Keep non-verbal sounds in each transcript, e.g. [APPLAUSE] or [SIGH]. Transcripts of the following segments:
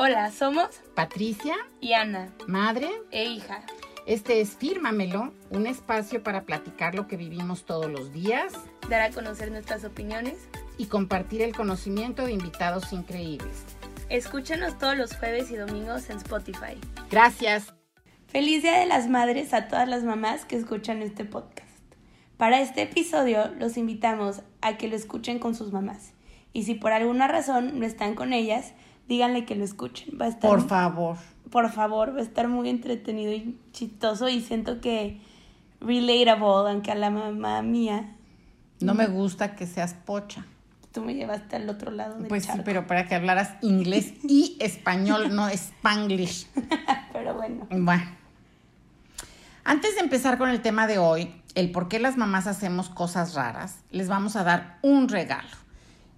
Hola, somos Patricia, y Ana, madre, e hija. este es Fírmamelo, un espacio para platicar lo que vivimos todos los días Dar a conocer nuestras opiniones. y compartir el conocimiento de invitados increíbles. Escúchanos todos los jueves y domingos en Spotify. Gracias. Feliz Día de las Madres a todas las mamás que escuchan este podcast. Para este episodio los invitamos a que lo escuchen con sus mamás. Y si por alguna razón no están con ellas, díganle que lo escuchen. Va a estar Por favor. por favor, va a estar muy entretenido y chistoso y siento que relatable, aunque a la mamá mía No me gusta que seas pocha. tú me llevaste al otro lado del Pues sí, pero para que hablaras inglés [LAUGHS] y español, no spanglish. [LAUGHS] Pero bueno, Bueno. Antes de empezar con el tema de hoy, el por qué las mamás hacemos cosas raras, les vamos a dar un regalo.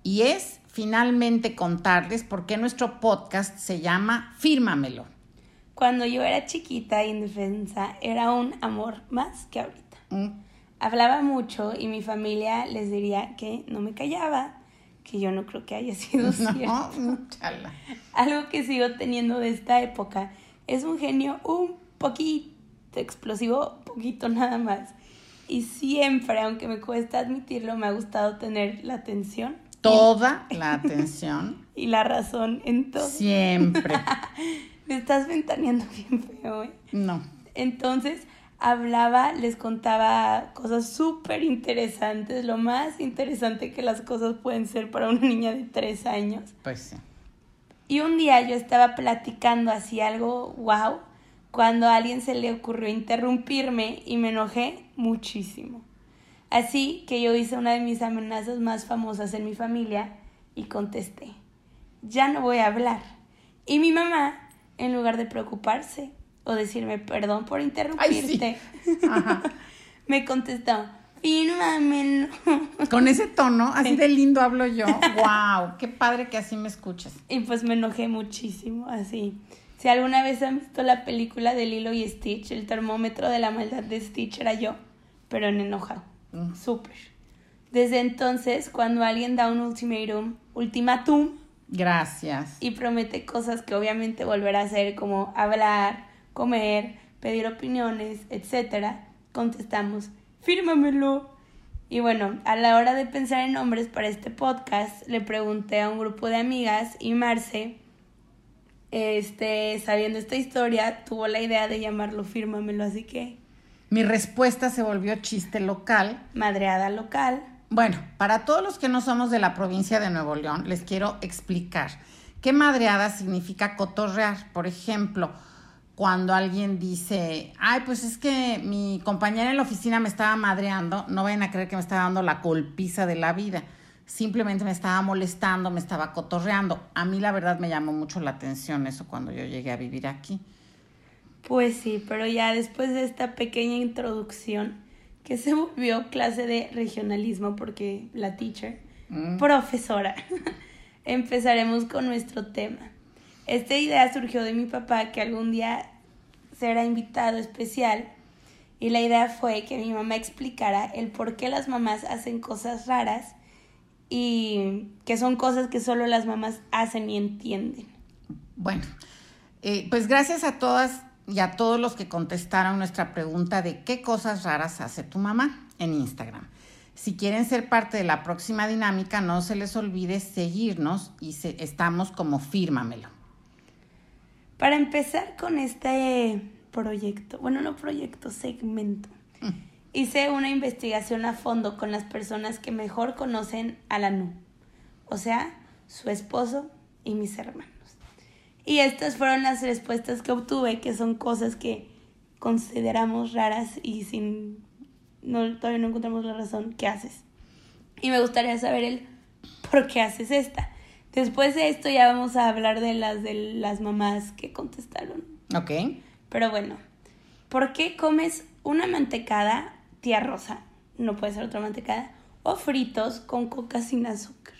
Y es finalmente contarles por qué nuestro podcast se llama Fírmamelo. cuando yo era chiquita e indefensa era un amor más que ahorita. Mm, Hablaba mucho y mi familia les diría que no me callaba, que yo no creo que haya sido [LAUGHS] cierto. No. Algo que sigo teniendo de esta época es un genio un poquito explosivo, poquito nada más. Y siempre, aunque me cuesta admitirlo, me ha gustado tener la atención Toda la atención, [LAUGHS] y la razón en todo. siempre. [LAUGHS] Me estás ventaneando bien feo, ¿eh? No. Entonces hablaba, les contaba cosas súper interesantes, lo más interesante que las cosas pueden ser para una niña de tres años. Pues sí. Y un día yo estaba platicando así algo wow, cuando a alguien se le ocurrió interrumpirme y me enojé muchísimo. Así que yo hice una de mis amenazas más famosas en mi familia y contesté, ya no voy a hablar. Y mi mamá, en lugar de preocuparse o decirme perdón por interrumpirte, [LAUGHS] Ajá. me contestó, fírmamelo. Con ese tono, así de lindo hablo yo. Wow, qué padre que así me escuchas. Y pues me enojé muchísimo, así. Si alguna vez han visto la película de Lilo y Stitch, el termómetro de la maldad de Stitch era yo, pero en enojado. Mm. Súper. Desde entonces, cuando alguien da un ultimátum, ultimátum Gracias. y promete cosas que obviamente volverá a hacer, como hablar, comer, pedir opiniones, etcétera, contestamos, fírmamelo. Y bueno, a la hora de pensar en nombres para este podcast, le pregunté a un grupo de amigas y Marce, este, sabiendo esta historia, tuvo la idea de llamarlo Fírmamelo, así que Mi respuesta se volvió chiste local. madreada local. Bueno, para todos los que no somos de la provincia de Nuevo León, les quiero explicar qué madreada significa cotorrear. Por ejemplo, cuando alguien dice, ay, pues es que mi compañera en la oficina me estaba madreando, no vayan a creer que me estaba dando la golpiza de la vida. Simplemente me estaba molestando, me estaba cotorreando. A mí la verdad me llamó mucho la atención eso cuando yo llegué a vivir aquí. Pues sí, pero ya después de esta pequeña introducción, que se [LAUGHS] volvió clase de regionalismo porque la teacher, Mm. profesora, [LAUGHS] empezaremos con nuestro tema. Esta idea surgió de mi papá que algún día será invitado especial y la idea fue que mi mamá explicara el por qué las mamás hacen cosas raras y que son cosas que solo las mamás hacen y entienden. Bueno, eh, pues gracias a todas y a todos los que contestaron nuestra pregunta de qué cosas raras hace tu mamá en Instagram. Si quieren ser parte de la próxima dinámica, no se les olvide seguirnos y se- estamos como fírmamelo. Para empezar con este proyecto, bueno, no proyecto, segmento, hice una investigación a fondo con las personas que mejor conocen a la NU, o sea, su esposo y mis hermanos. Y estas fueron las respuestas que obtuve, que son cosas que consideramos raras y sin no todavía no encontramos la razón qué haces. Y me gustaría saber el por qué haces esta. Después de esto ya vamos a hablar de las de las mamás que contestaron. ¿Ok? Pero bueno, ¿por qué comes una mantecada tía rosa? No puede ser otra mantecada. O fritos con coca sin azúcar.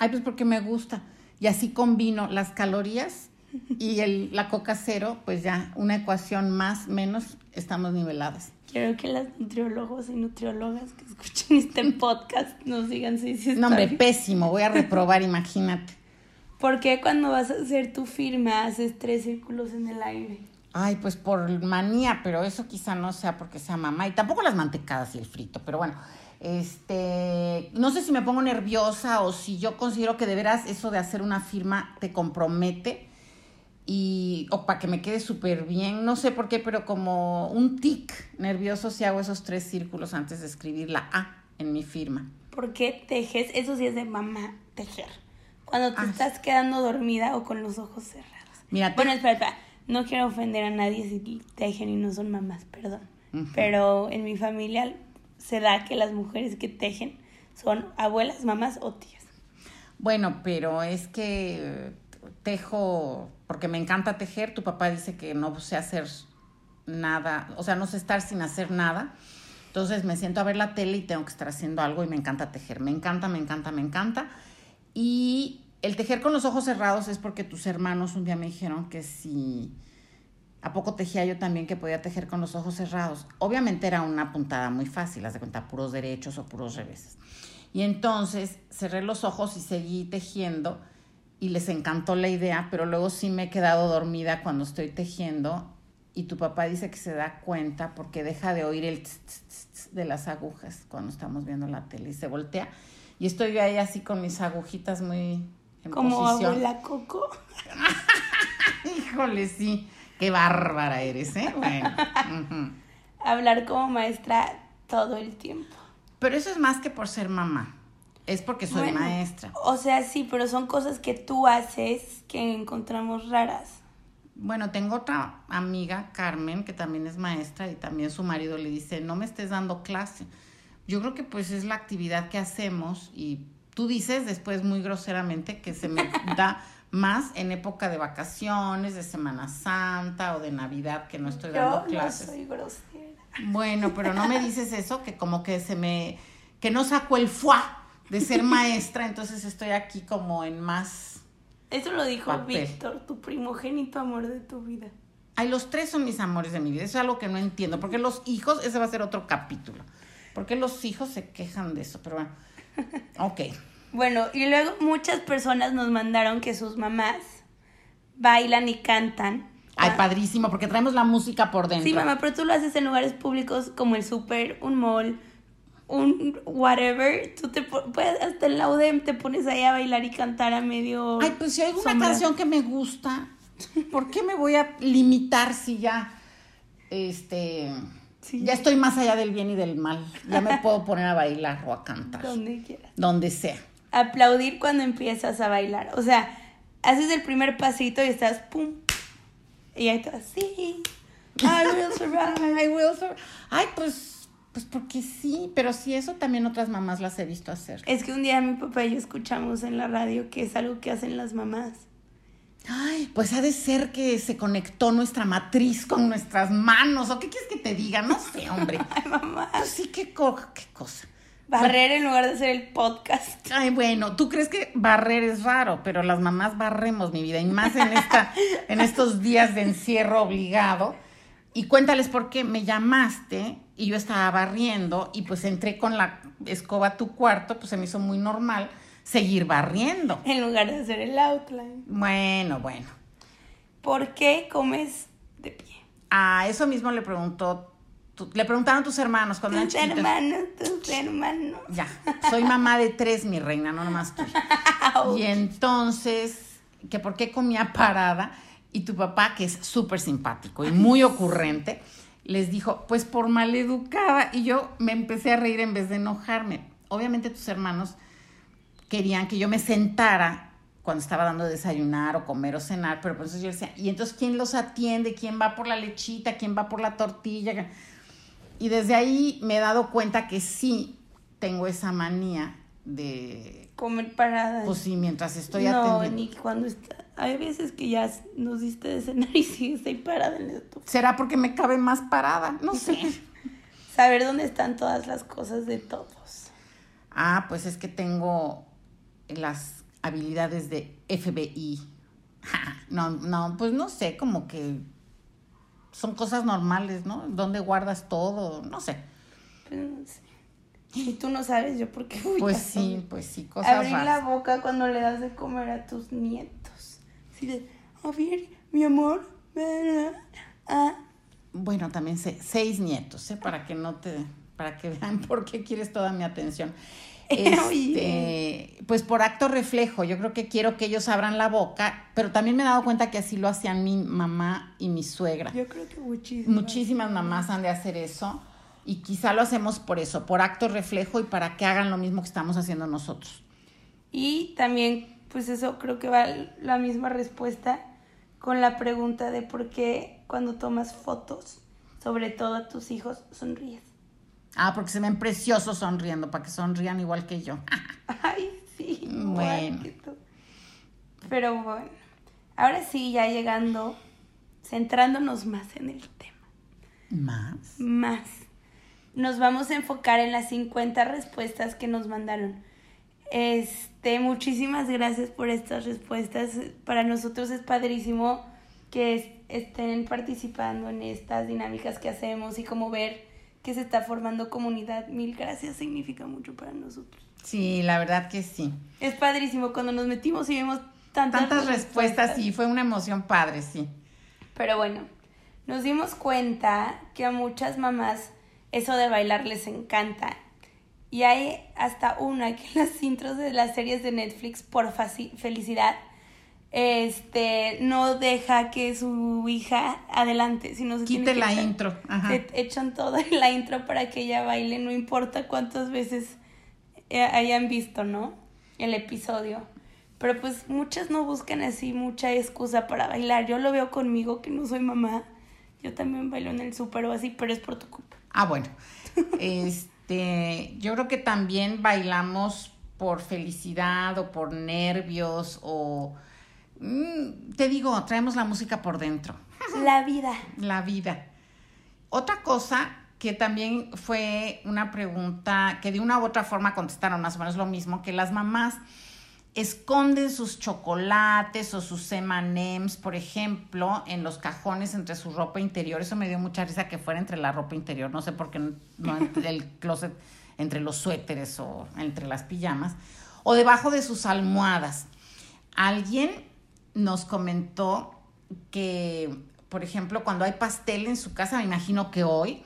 Ay, pues porque me gusta. Y así combino las calorías y el, la coca cero, pues ya una ecuación más, menos, estamos niveladas. Quiero que las nutriólogos y nutriólogas que escuchen este [LAUGHS] podcast nos digan si sí está No, hombre, pésimo, voy a reprobar, [LAUGHS] imagínate. ¿Por qué cuando vas a hacer tu firma haces tres círculos en el aire? Ay, pues por manía, pero eso quizá no sea porque sea mamá. Y tampoco las mantecadas y el frito, pero bueno. Este, no sé si me pongo nerviosa o si yo considero que de veras eso de hacer una firma te compromete y o para que me quede súper bien, no sé por qué, pero como un tic nervioso si hago esos tres círculos antes de escribir la A en mi firma. ¿Por qué tejes? Eso sí es de mamá, tejer. Cuando te Ah, estás quedando dormida o con los ojos cerrados. Mira, Bueno, espera, espera. No quiero ofender a nadie si tejen y no son mamás, perdón. Pero en mi familia se da que las mujeres que tejen son abuelas, mamás o tías. Bueno, pero es que tejo, porque me encanta tejer, tu papá dice que no sé hacer nada, o sea, no sé estar sin hacer nada. Entonces me siento a ver la tele y tengo que estar haciendo algo y me encanta tejer. Me encanta, me encanta, me encanta. Y el tejer con los ojos cerrados es porque tus hermanos un día me dijeron que si a poco tejía yo también que podía tejer con los ojos cerrados. Obviamente era una puntada muy fácil, haz de cuenta, puros derechos o puros reveses. Y entonces cerré los ojos y seguí tejiendo y les encantó la idea, pero luego sí me he quedado dormida cuando estoy tejiendo y tu papá dice que se da cuenta porque deja de oír el tss, tss, de las agujas cuando estamos viendo la tele y se voltea y estoy yo ahí así con mis agujitas muy en Como posición. abuela Coco. [LAUGHS] Híjole, sí, qué bárbara eres, ¿eh? Bueno. Hablar como maestra todo el tiempo. Pero eso es más que por ser mamá, es porque soy Bueno, maestra. O sea, sí, pero son cosas que tú haces que encontramos raras. Bueno, tengo otra amiga, Carmen, que también es maestra y también su marido le dice, no me estés dando clase. Yo creo que pues es la actividad que hacemos y tú dices después muy groseramente que se me [LAUGHS] da más en época de vacaciones, de Semana Santa o de Navidad que no estoy Yo dando no clases. soy grosera. Bueno, pero no me dices eso, que como que se me, que no saco el fuá de ser maestra, entonces estoy aquí como en más... Eso lo dijo Papel. Víctor, tu primogénito amor de tu vida. Ay, los tres son mis amores de mi vida. Eso es algo que no entiendo. Porque los hijos, ese va a ser otro capítulo. Porque los hijos se quejan de eso. Pero bueno. Ok. Bueno, y luego muchas personas nos mandaron que sus mamás bailan y cantan. Ay, Ah, padrísimo, porque traemos la música por dentro. Sí, mamá, pero tú lo haces en lugares públicos como el súper, un mall, un whatever. Tú te puedes, hasta en la UDEM te pones ahí a bailar y cantar a medio. Ay, pues si hay una canción que me gusta, ¿por qué me voy a limitar si ya, este, Sí. ya estoy más allá del bien y del mal? Ya me [LAUGHS] puedo poner a bailar o a cantar. Donde quieras. Donde sea. Aplaudir cuando empiezas a bailar. O sea, haces el primer pasito y estás pum. Y ahí te vas, sí. I will survive. I will sur- Ay, pues, pues porque sí, pero sí, eso también otras mamás las he visto hacer. Es que un día mi papá y yo escuchamos en la radio que es algo que hacen las mamás. Ay, pues ha de ser que se conectó nuestra matriz con nuestras manos. ¿O qué quieres que te diga? No sé, hombre. [LAUGHS] Ay, mamá. Pues sí, qué, co- qué cosa. Barrer en lugar de hacer el podcast. Ay, bueno, tú crees que barrer es raro, pero las mamás barremos mi vida, y más en, esta, en estos días de encierro obligado. Y cuéntales por qué me llamaste y yo estaba barriendo y pues entré con la escoba a tu cuarto, pues se me hizo muy normal seguir barriendo. En lugar de hacer el outline. Bueno, bueno. ¿Por qué comes de pie? A eso mismo le preguntó, le preguntaron tus hermanos cuando eran Tus chiquitos. hermanos, tus hermanos. Ya, soy mamá de tres, mi reina, no nomás tú. [LAUGHS] Y entonces, que por qué comía parada, y tu papá, que es súper simpático y muy ocurrente, les dijo, pues por maleducada. Y yo me empecé a reír en vez de enojarme. Obviamente tus hermanos querían que yo me sentara cuando estaba dando de desayunar o comer o cenar, pero por eso yo decía, ¿y entonces quién los atiende? ¿Quién va por la lechita? ¿Quién va por la tortilla? Y desde ahí me he dado cuenta que sí tengo esa manía de Comer parada. pues sí, mientras estoy no, atendiendo. ni cuando está. Hay veces que ya nos diste de cenar y [LAUGHS] sigues ahí parada en la estufa. ¿Será porque me cabe más parada? No [LAUGHS] sé. Saber dónde están todas las cosas de todos. ah, pues es que tengo las habilidades de FBI. [LAUGHS] No, no, pues no sé, como que son cosas normales, ¿no? ¿Dónde guardas todo? No sé. Pero no sé. Y tú no sabes yo por qué voy Pues a sí, saber. pues sí, cosas Abrir la boca cuando le das de comer a tus nietos. Así de, a ver, mi amor, ven, ah, Bueno, también sé, seis nietos, ¿eh? Para que no te, para que vean [LAUGHS] por qué quieres toda mi atención. [LAUGHS] Este, pues por acto reflejo, yo creo que quiero que ellos abran la boca, pero también me he dado cuenta que así lo hacían mi mamá y mi suegra. Yo creo que muchísimo. Muchísimas mamás han de hacer eso y quizá lo hacemos por eso, por acto reflejo y para que hagan lo mismo que estamos haciendo nosotros. Y también, pues eso creo que va la misma respuesta con la pregunta de por qué cuando tomas fotos, sobre todo a tus hijos, sonríes. Ah, porque se ven preciosos sonriendo, para que sonrían igual que yo. [LAUGHS] Ay, sí. Bueno. Pero bueno, ahora sí, ya llegando, centrándonos más en el tema. Más. Más. Nos vamos a enfocar en las 50 respuestas que nos mandaron. Este, muchísimas gracias por estas respuestas. Para nosotros es padrísimo que es- estén participando en estas dinámicas que hacemos y como ver que se está formando comunidad. Mil gracias, significa mucho para nosotros. Sí, la verdad que sí. Es padrísimo cuando nos metimos y vemos tantas, Tantas respuestas, sí, fue una emoción padre, sí. Pero bueno, nos dimos cuenta que a muchas mamás eso de bailar les encanta. Y hay hasta una que en las intros de las series de Netflix, por felicidad, este, no deja que su hija adelante, sino se tiene Quite que la echar- intro. Ajá. se echan toda [LAUGHS] la intro para que ella baile, no importa cuántas veces eh, hayan visto, ¿no? El episodio. Pero pues muchas no buscan así mucha excusa para bailar. Yo lo veo conmigo que no soy mamá. Yo también bailo en el súper o así, pero es por tu culpa. Ah, bueno. [LAUGHS] Este, yo creo que también bailamos por felicidad o por nervios o te digo, traemos la música por dentro, La vida. la vida. Otra cosa que también fue una pregunta que de una u otra forma contestaron más o menos lo mismo, que las mamás esconden sus chocolates o sus M&M's, por ejemplo, en los cajones entre su ropa interior. Eso me dio mucha risa que fuera entre la ropa interior. No sé por qué no entre el closet, entre los suéteres o entre las pijamas. O debajo de sus almohadas. Alguien nos comentó que, por ejemplo, cuando hay pastel en su casa, me imagino que hoy,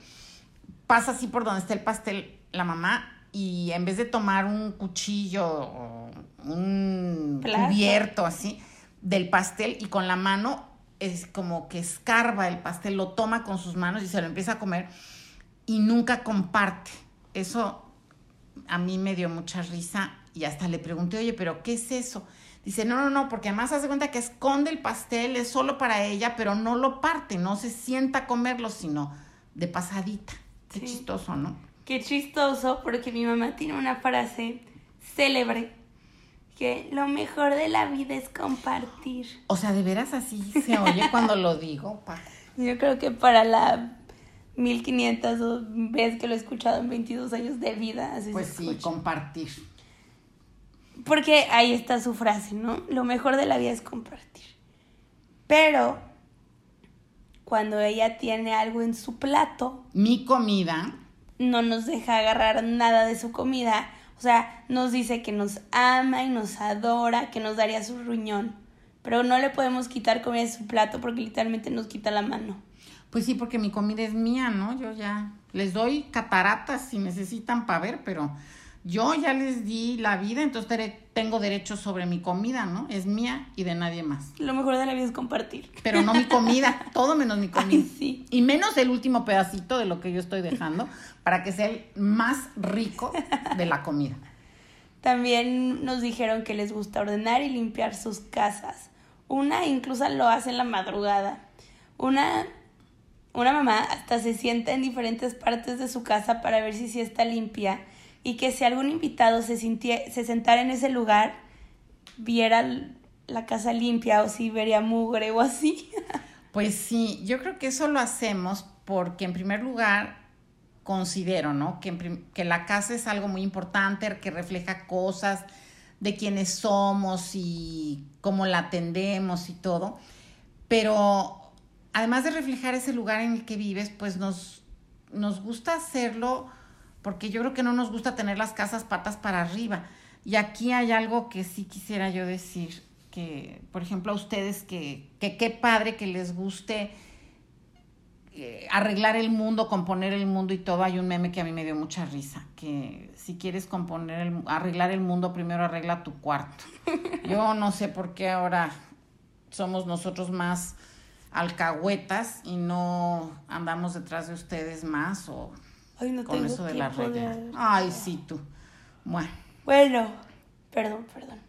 pasa así por donde está el pastel la mamá y en vez de tomar un cuchillo o un Plato. cubierto así del pastel y con la mano es como que escarba el pastel, lo toma con sus manos y se lo empieza a comer y nunca comparte. Eso a mí me dio mucha risa y hasta le pregunté, oye, pero ¿qué es eso? Dice, no, no, no, porque además hace cuenta que esconde el pastel, es solo para ella, pero no lo parte, no se sienta a comerlo, sino de pasadita. Qué Sí. chistoso, ¿no? Qué chistoso porque mi mamá tiene una frase célebre que lo mejor de la vida es compartir. O sea, de veras así se oye cuando lo digo, pa. [LAUGHS] Yo creo que para la 1500 o vez que lo he escuchado en 22 años de vida, así Pues sí, escucha. compartir. Porque ahí está su frase, ¿no? Lo mejor de la vida es compartir. Pero cuando ella tiene algo en su plato, Mi comida, no nos deja agarrar nada de su comida. O sea, nos dice que nos ama y nos adora, que nos daría su riñón. Pero no le podemos quitar comida de su plato porque literalmente nos quita la mano. Pues sí, porque mi comida es mía, ¿no? Yo ya les doy cataratas si necesitan para ver, pero yo ya les di la vida, entonces tengo derecho sobre mi comida, ¿no? Es mía y de nadie más. Lo mejor de la vida es compartir. Pero no mi comida, [LAUGHS] todo menos mi comida. Ay, sí. Y menos el último pedacito de lo que yo estoy dejando para que sea el más rico de la comida. También nos dijeron que les gusta ordenar y limpiar sus casas. Una incluso lo hace en la madrugada. Una, una mamá hasta se sienta en diferentes partes de su casa para ver si sí está limpia y que si algún invitado se, se sentara en ese lugar, viera la casa limpia o si vería mugre o así. [LAUGHS] Pues sí, yo creo que eso lo hacemos porque en primer lugar considero, ¿no? Que, que la casa es algo muy importante, que refleja cosas de quiénes somos y cómo la atendemos y todo. Pero además de reflejar ese lugar en el que vives, pues nos, nos gusta hacerlo porque yo creo que no nos gusta tener las casas patas para arriba. Y aquí hay algo que sí quisiera yo decir, que por ejemplo a ustedes que qué padre que les guste eh, arreglar el mundo, componer el mundo y todo, hay un meme que a mí me dio mucha risa, que si quieres componer, el, arreglar el mundo, primero arregla tu cuarto. Yo no sé por qué ahora somos nosotros más alcahuetas y no andamos detrás de ustedes más o con eso de la regla. Ay, sí, tú. Bueno. Bueno, perdón, perdón.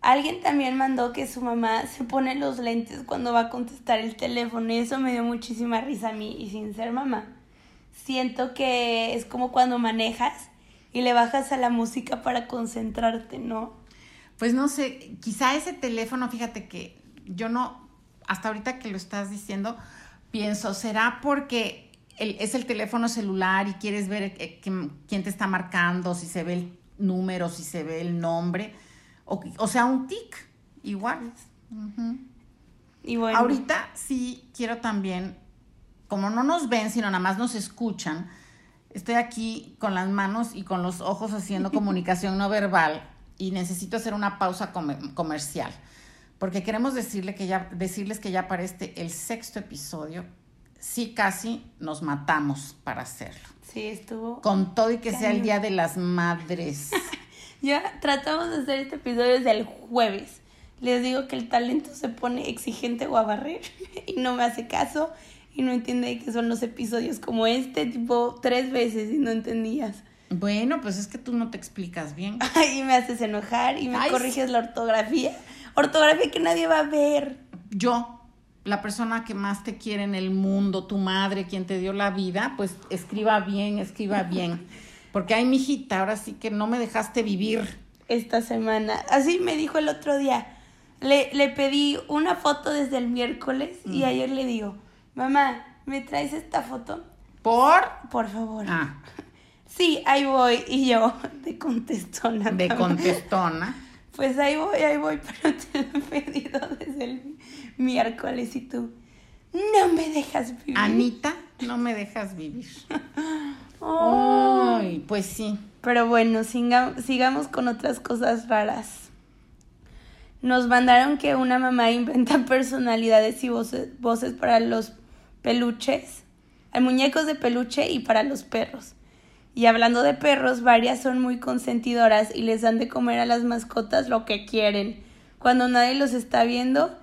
Alguien también mandó que su mamá se pone los lentes cuando va a contestar el teléfono y eso me dio muchísima risa a mí y sin ser mamá. Siento que es como cuando manejas y le bajas a la música para concentrarte, ¿no? Pues no sé, quizá ese teléfono, fíjate que yo no, hasta ahorita que lo estás diciendo, pienso, ¿será porque es el teléfono celular y quieres ver eh, quién te está marcando, si se ve el número, si se ve el nombre? O, sea, un tic, igual. Y bueno. Ahorita sí quiero también, como no nos ven, sino nada más nos escuchan, estoy aquí con las manos y con los ojos haciendo [LAUGHS] comunicación no verbal y necesito hacer una pausa comercial. Porque queremos decirle que ya, decirles que ya para este, el sexto episodio, sí casi nos matamos para hacerlo. Sí, estuvo. Con todo y que sea el Día de las Madres. [LAUGHS] Ya tratamos de hacer este episodio desde el jueves. Les digo que el talento se pone exigente o a barrer [LAUGHS] y no me hace caso y no entiende que son los episodios como este, tipo tres veces y no entendías. Bueno, pues es que tú no te explicas bien. [LAUGHS] y me haces enojar y me corriges la ortografía. Ortografía que nadie va a ver. Yo, la persona que más te quiere en el mundo, tu madre, quien te dio la vida, pues escriba bien, escriba [LAUGHS] bien. Porque ay, mijita, ahora sí que no me dejaste vivir. Esta semana. Así me dijo el otro día. Le, le pedí una foto desde el miércoles y mm. ayer le digo, mamá, ¿me traes esta foto? ¿Por? Por favor. Ah. [LAUGHS] Sí, ahí voy. Y yo, [LAUGHS] de contestona. De contestona. Pues ahí voy, ahí voy, [LAUGHS] pero te lo he pedido desde el miércoles y tú, no me dejas vivir. Anita, no me dejas vivir. [LAUGHS] Ay, pues sí. Pero bueno, sigamos con otras cosas raras. Nos mandaron que una mamá inventa [LAUGHS] personalidades y voces, voces para los peluches, hay muñecos de peluche y para los perros. Y hablando de perros, varias son muy consentidoras y les dan de comer a las mascotas lo que quieren, cuando nadie los está viendo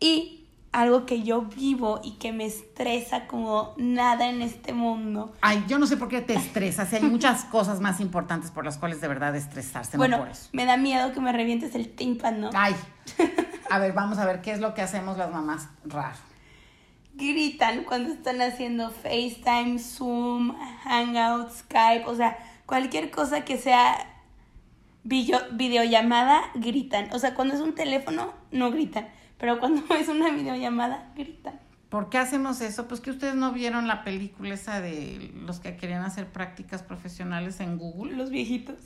y algo que yo vivo y que me estresa como nada en este mundo. Ay, yo no sé por qué te estresas. hay muchas [LAUGHS] cosas más importantes por las cuales de verdad estresarse. Bueno, no por eso. me da miedo que me revientes el tímpano. Ay, [LAUGHS] a ver, vamos a ver qué es lo que hacemos las mamás raro. Gritan cuando están haciendo FaceTime, Zoom, Hangout, Skype, o sea, cualquier cosa que sea video, videollamada, gritan. O sea, cuando es un teléfono, no gritan pero cuando [LAUGHS] es una videollamada, gritan. ¿Por qué hacemos eso? Pues que ustedes no vieron la película esa de los que querían hacer prácticas profesionales en Google. Los viejitos.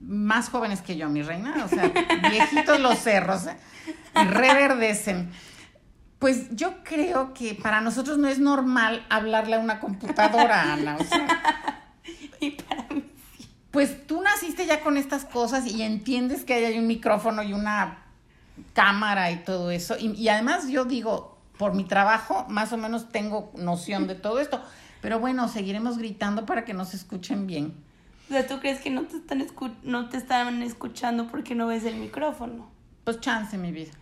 Más jóvenes que yo, mi reina. O sea, [LAUGHS] viejitos los cerros. ¿eh? Reverdecen. Pues yo creo que para nosotros no es normal hablarle a una computadora, Ana. O sea, [LAUGHS] y para mí sí. Pues tú naciste ya con estas cosas y entiendes que hay un micrófono y una cámara y todo eso. Y, además yo digo, por mi trabajo, más o menos tengo noción de todo esto. Pero bueno, seguiremos gritando para que nos escuchen bien. O sea, ¿tú crees que no te están, no te están escuchando porque no ves el micrófono? Pues chance, mi vida.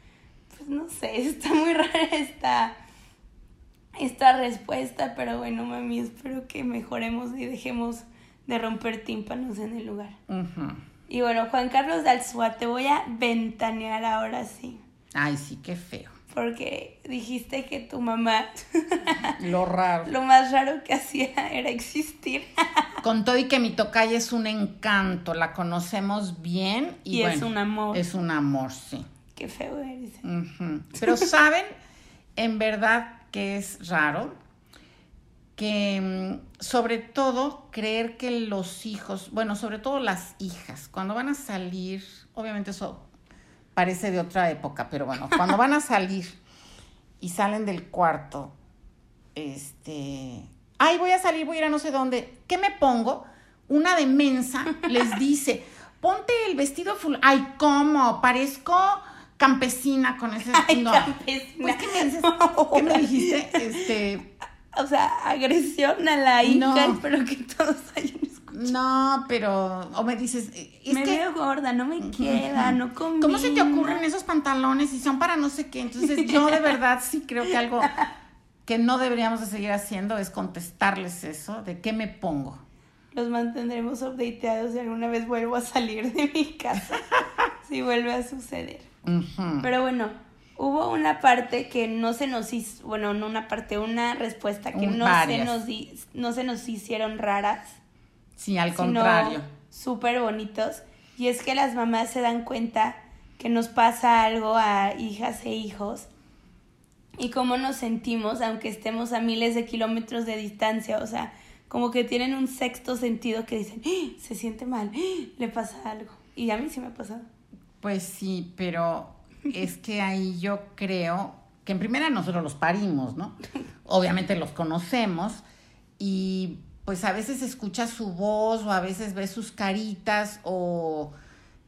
No sé, [LAUGHS] está muy rara esta, esta respuesta, pero bueno, mami, espero que mejoremos y dejemos de romper tímpanos en el lugar. Y bueno, Juan Carlos Dalzúa, te voy a ventanear ahora sí. Ay, sí, qué feo. Porque dijiste que tu mamá. [LAUGHS] lo raro. [LAUGHS] Lo más raro que hacía era existir. Con todo y que mi tocaya es un encanto, la conocemos bien. Y, es un amor. Es un amor, sí. Qué feo eres. Pero saben, en verdad que es raro que mm, sobre todo creer que los hijos, bueno, sobre todo las hijas, cuando van a salir, obviamente eso parece de otra época, pero bueno, cuando van a salir y salen del cuarto, este, ay, voy a salir, voy a ir a no sé dónde, ¿qué me pongo? Una de mensa les dice, ponte el vestido full, ay, ¿cómo? Parezco campesina con ese [LAUGHS] Ay, no. campesina. Pues, ¿qué me dices? ¿Qué me dijiste? [LAUGHS] Este, O sea, agresión a la hija, No. espero que todos [LAUGHS] hayan escuchado. no, pero, o me dices, es me que, veo gorda, no me queda, no combina. ¿cómo se te ocurren esos pantalones y son para no sé qué? Entonces, yo de verdad sí creo que algo que no deberíamos de seguir haciendo es contestarles eso, de qué me pongo. Los mantendremos updateados si alguna vez vuelvo a salir de mi casa. si vuelve a suceder. Pero bueno, hubo una parte que no se nos hizo, bueno, no una parte, una respuesta que Un- no se, nos di- no se nos hicieron raras. Sí, al contrario. Súper bonitos. Y es que las mamás se dan cuenta que nos pasa algo a hijas e hijos y cómo nos sentimos aunque estemos a miles de kilómetros de distancia. O sea, como que tienen un sexto sentido que dicen, "Ah, se siente mal, ah, le pasa algo. Y a mí sí me ha pasado. Pues sí, pero es [LAUGHS] que ahí yo creo que en primera nosotros los parimos, ¿no? Obviamente los conocemos y pues a veces escuchas su voz o a veces ves sus caritas o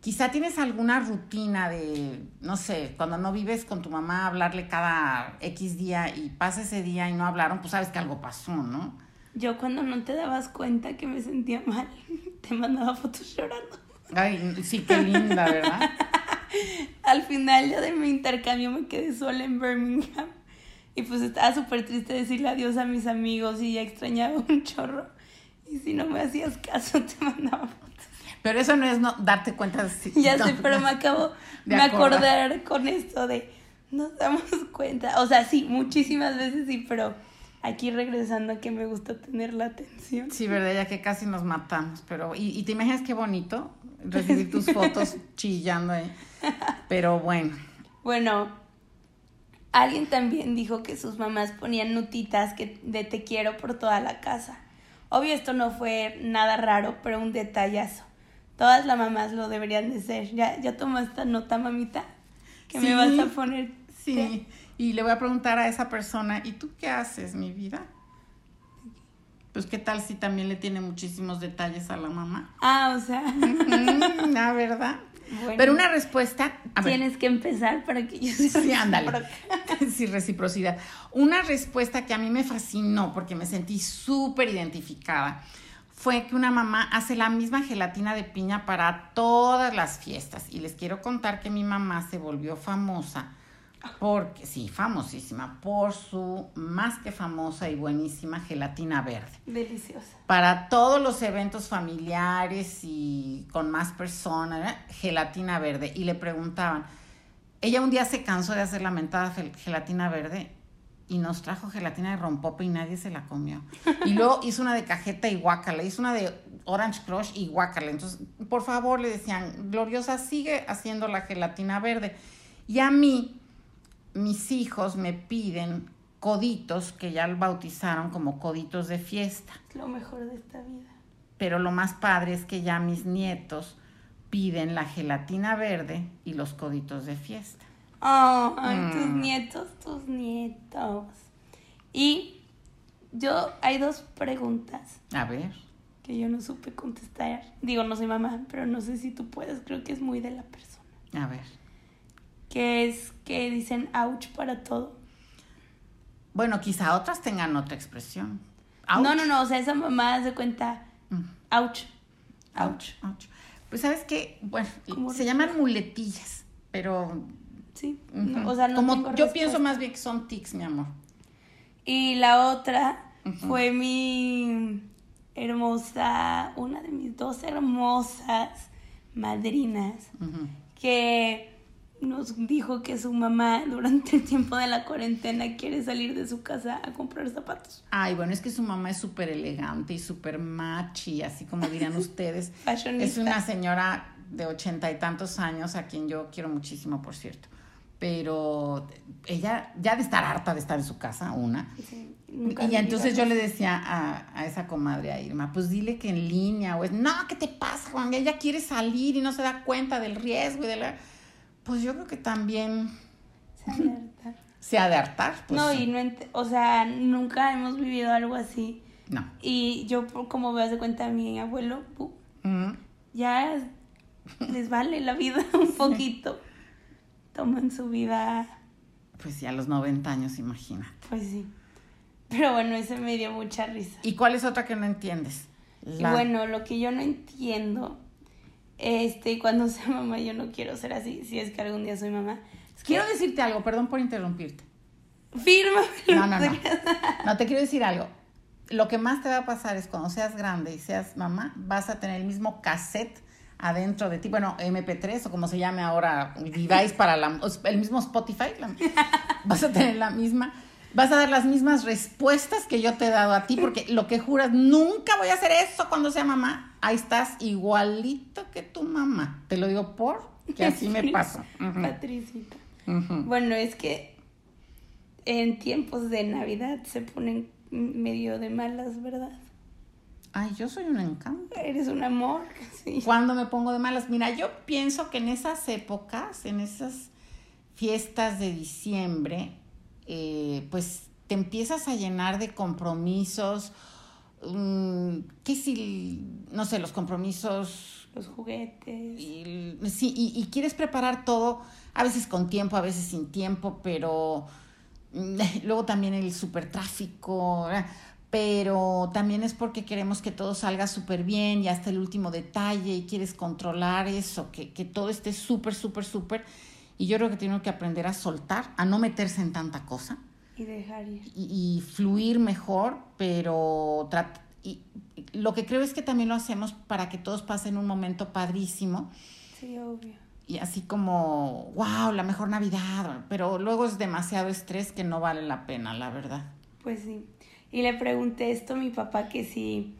quizá tienes alguna rutina de, no sé, cuando no vives con tu mamá, hablarle cada X día y pasa ese día y no hablaron, pues sabes que algo pasó, ¿no? Yo cuando no te dabas cuenta que me sentía mal, [LAUGHS] te mandaba fotos llorando. Ay, sí, qué linda, ¿verdad? [LAUGHS] Al final ya de mi intercambio me quedé sola en Birmingham. Y pues estaba súper triste decirle adiós a mis amigos y ya extrañaba [LAUGHS] un chorro. Y si no me hacías caso, te mandaba fotos. Pero eso no es no darte cuenta. si- [LAUGHS] Ya no, sé, pero me acabo De de acordar. con esto de nos damos cuenta. O sea, sí, muchísimas veces sí, pero aquí regresando que me gusta tener la atención. Sí, verdad, ya que casi nos matamos, pero y, y te imaginas qué bonito recibir tus [LAUGHS] fotos chillando ahí. Pero bueno, Bueno, alguien también dijo que sus mamás ponían notitas que, de te quiero por toda la casa. Obvio esto no fue nada raro, pero un detallazo. Todas las mamás lo deberían de ser. ¿Ya, ya tomaste esta nota, mamita? Que me vas a poner. sí. Y le voy a preguntar a esa persona, ¿y tú qué haces, mi vida? Pues qué tal si también le tiene muchísimos detalles a la mamá. Ah, o sea, [LAUGHS] Mm, la verdad. bueno, Pero una respuesta, a ver, tienes que empezar para que yo sea Sí, ándale. [LAUGHS] Sí, reciprocidad. Una respuesta que a mí me fascinó porque me sentí súper identificada fue que una mamá hace la misma gelatina de piña para todas las fiestas. Y les quiero contar que mi mamá se volvió famosa porque, sí, famosísima, por su más que famosa y buenísima gelatina verde Deliciosa. para todos los eventos familiares y con más personas, ¿eh? gelatina verde. Y le preguntaban, ella un día se cansó de hacer la mentada gel- gelatina verde y nos trajo gelatina de rompope y nadie se la comió. Y luego [LAUGHS] hizo una de cajeta y guacala, hizo una de Orange Crush y guacala. Entonces, por favor, le decían, Gloriosa, sigue haciendo la gelatina verde. Y a mí, mis hijos me piden coditos que ya bautizaron como coditos de fiesta. Es lo mejor de esta vida. Pero lo más padre es que ya mis nietos piden la gelatina verde y los coditos de fiesta. Oh, ay, tus Mm. nietos, tus nietos. Y yo, hay dos preguntas A ver. que yo no supe contestar. Digo, no soy mamá, pero no sé si tú puedes, creo que es muy de la persona. A ver. Que es que dicen ouch para todo. Bueno, quizá otras tengan otra expresión. Ouch. No, no, no, o sea, esa mamá se cuenta Mm. ouch. Ouch. Ouch. Pues sabes qué, bueno, ¿Cómo se llaman muletillas, pero Sí, no, o sea, no como tengo yo respuesta. pienso más bien que son tics, mi amor. Y la otra fue mi hermosa, una de mis dos hermosas madrinas, que nos dijo que su mamá durante el tiempo de la cuarentena quiere salir de su casa a comprar zapatos. Ay, bueno, es que su mamá es súper elegante y súper machi, así como dirían [LAUGHS] ustedes. Es una señora de ochenta y tantos años, a quien yo quiero muchísimo, por cierto. Pero ella ya de estar harta de estar en su casa, una. Sí, nunca Y entonces yo le decía a, a esa comadre, a Irma, pues dile que en línea, o es, no, ¿qué te pasa, Juan? Ella quiere salir y no se da cuenta del riesgo y de la... Pues yo creo que también Se alerta. [LAUGHS] se ha de hartar. Pues, no, y no, o sea, nunca hemos vivido algo así. No. Y yo, como veas de cuenta, mi abuelo, pu, ya les vale la vida [LAUGHS] un poquito. Toman su vida, Pues ya a los 90 años, imagina. pues sí. Pero bueno, ese me dio mucha risa. ¿Y cuál es otra que no entiendes? Y bueno, lo que yo no entiendo, este, cuando sea mamá, yo no quiero ser así, si es que algún día soy mamá. Es que Quiero decirte algo, perdón por interrumpirte. firma. No, no, no. No, te quiero decir algo. Lo que más te va a pasar es cuando seas grande y seas mamá, vas a tener el mismo cassette adentro de ti, bueno, MP3 o como se llame ahora, el [LAUGHS] device para la, el mismo Spotify, la- vas a tener la misma, vas a dar las mismas respuestas que yo te he dado a ti, porque lo que juras, nunca voy a hacer eso cuando sea mamá, ahí estás igualito que tu mamá. Te lo digo por que así me pasa. Patricita. Bueno, es que en tiempos de Navidad se ponen medio de malas, ¿verdad? Ay, yo soy un encanto. Eres un amor, sí. Cuando me pongo de malas, mira, yo pienso que en esas épocas, en esas fiestas de diciembre, eh, pues te empiezas a llenar de compromisos, mm, ¿qué si, no sé, los compromisos, Los juguetes. y, sí, y, y quieres preparar todo, a veces con tiempo, a veces sin tiempo, pero mm, [LAUGHS] luego también el supertráfico, ¿verdad? pero también es porque queremos que todo salga súper bien y hasta el último detalle y quieres controlar eso, que, que todo esté súper, súper, súper. Y yo creo que tienen que aprender a soltar, a no meterse en tanta cosa Y dejar ir. y, y fluir mejor, pero y, y lo que creo es que también lo hacemos para que todos pasen un momento padrísimo Sí, obvio. y así como, wow, la mejor Navidad, pero luego es demasiado estrés que no vale la pena, la verdad. Pues sí. Y le pregunté esto a mi papá que si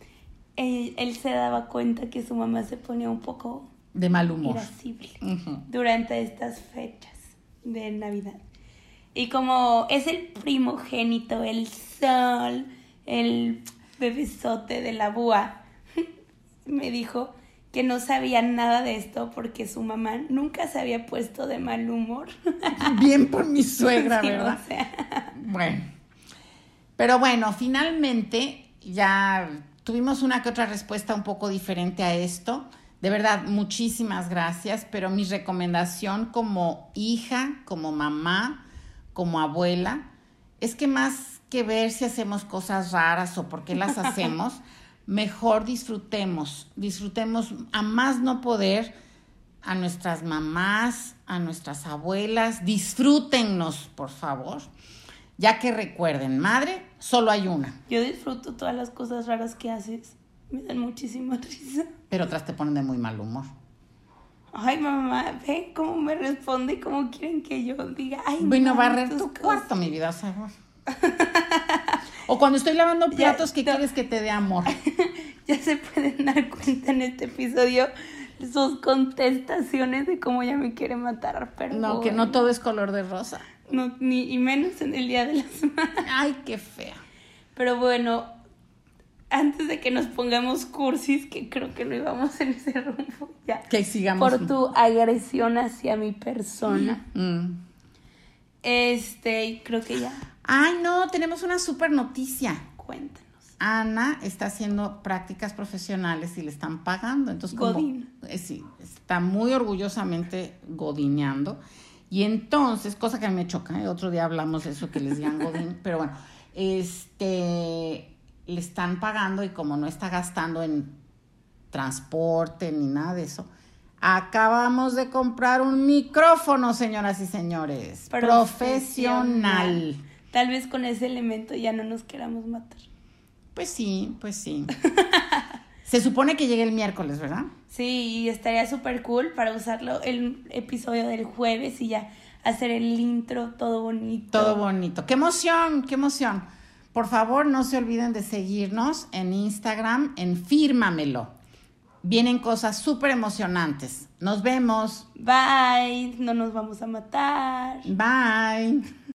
él, él se daba cuenta que su mamá se ponía un poco De mal humor. irascible durante estas fechas de Navidad. Y como es el primogénito, el sol, el bebesote de la búa, [LAUGHS] me dijo que no sabía nada de esto porque su mamá nunca se había puesto de mal humor. [LAUGHS] Bien por mi suegra, [LAUGHS] Sí, ¿verdad? o sea, Bueno. Pero bueno, finalmente ya tuvimos una que otra respuesta un poco diferente a esto. De verdad, muchísimas gracias, pero mi recomendación como hija, como mamá, como abuela, es que más que ver si hacemos cosas raras o por qué las [LAUGHS] hacemos, mejor disfrutemos, disfrutemos a más no poder a nuestras mamás, a nuestras abuelas, disfrútennos, por favor. Ya que recuerden, madre, solo hay una, yo disfruto todas las cosas raras que haces. Me dan muchísima risa. pero otras te ponen de muy mal humor. Ay, mamá, ven cómo me responde y cómo quieren que yo diga. Ay, Bueno, mamá, barrer tu cosas. cuarto, mi vida, bueno. O cuando estoy lavando [LAUGHS] Ya, platos, ¿qué no. quieres que te dé amor? [LAUGHS] Ya se pueden dar cuenta en este episodio sus contestaciones de cómo ella me quiere matar, pero No, que no todo es color de rosa. no, ni y menos en el día de las madres. Ay, qué fea. Pero bueno, antes de que nos pongamos cursis, que creo que no íbamos en ese rumbo ya. Que sigamos. Por tu agresión hacia mi persona. Mm. Este, y creo que ya. Ay, no, tenemos una super noticia. Cuéntanos. Ana está haciendo prácticas profesionales y le están pagando. Entonces, como, Godín. eh, sí, está muy orgullosamente godineando. Y entonces, cosa que a mí me choca, ¿eh? otro día hablamos de eso, que les digan godín, pero bueno, este, le están pagando y como no está gastando en transporte ni nada de eso, acabamos de comprar un micrófono, señoras y señores, profesional. Tal vez con ese elemento ya no nos queramos matar. Pues sí, pues sí. [LAUGHS] Se supone que llegue el miércoles, ¿verdad? Sí, y estaría súper cool para usarlo el episodio del jueves y ya hacer el intro todo bonito. Todo bonito. ¡Qué emoción! ¡Qué emoción! Por favor, no se olviden de seguirnos en Instagram, en Fírmamelo. Vienen cosas súper emocionantes. Nos vemos. Bye, no nos vamos a matar. Bye.